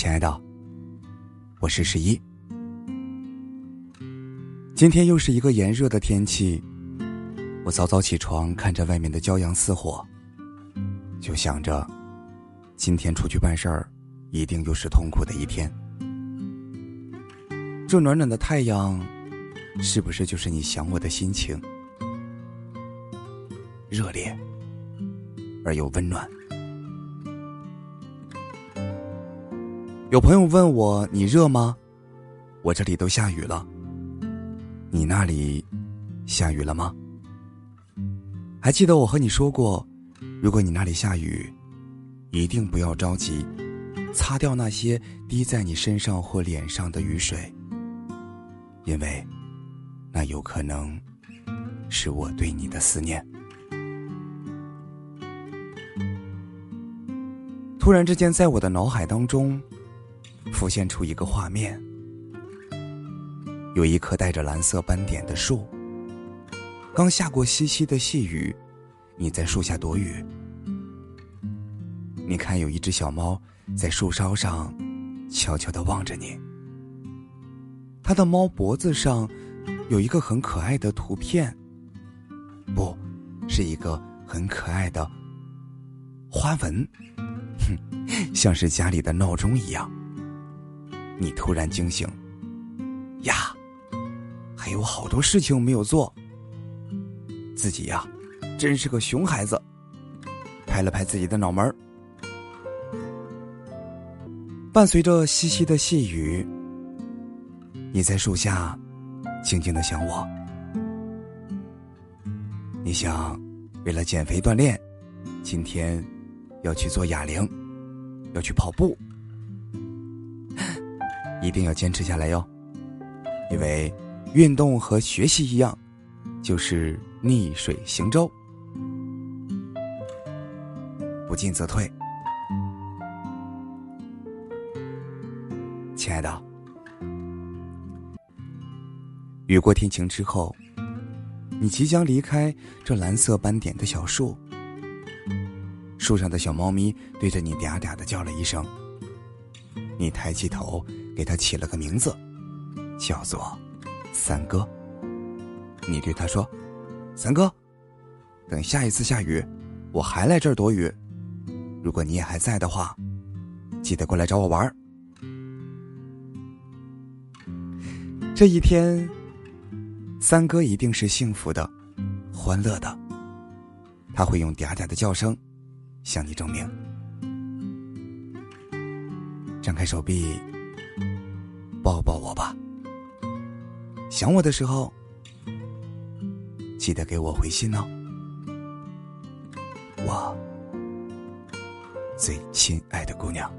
亲爱的，我是十一。今天又是一个炎热的天气，我早早起床，看着外面的骄阳似火，就想着今天出去办事儿，一定又是痛苦的一天。这暖暖的太阳，是不是就是你想我的心情？热烈而又温暖。有朋友问我：“你热吗？”我这里都下雨了。你那里下雨了吗？还记得我和你说过，如果你那里下雨，一定不要着急，擦掉那些滴在你身上或脸上的雨水，因为那有可能是我对你的思念。突然之间，在我的脑海当中。浮现出一个画面：有一棵带着蓝色斑点的树，刚下过淅淅的细雨，你在树下躲雨。你看，有一只小猫在树梢上悄悄的望着你。它的猫脖子上有一个很可爱的图片，不，是一个很可爱的花纹，哼，像是家里的闹钟一样。你突然惊醒，呀，还有好多事情没有做。自己呀，真是个熊孩子。拍了拍自己的脑门，伴随着淅淅的细雨，你在树下静静的想我。你想，为了减肥锻炼，今天要去做哑铃，要去跑步。一定要坚持下来哟，因为运动和学习一样，就是逆水行舟，不进则退。亲爱的，雨过天晴之后，你即将离开这蓝色斑点的小树，树上的小猫咪对着你嗲嗲的叫了一声，你抬起头。给他起了个名字，叫做三哥。你对他说：“三哥，等下一次下雨，我还来这儿躲雨。如果你也还在的话，记得过来找我玩。”这一天，三哥一定是幸福的、欢乐的。他会用嗲嗲的叫声向你证明。张开手臂。抱抱我吧，想我的时候，记得给我回信哦。我最亲爱的姑娘。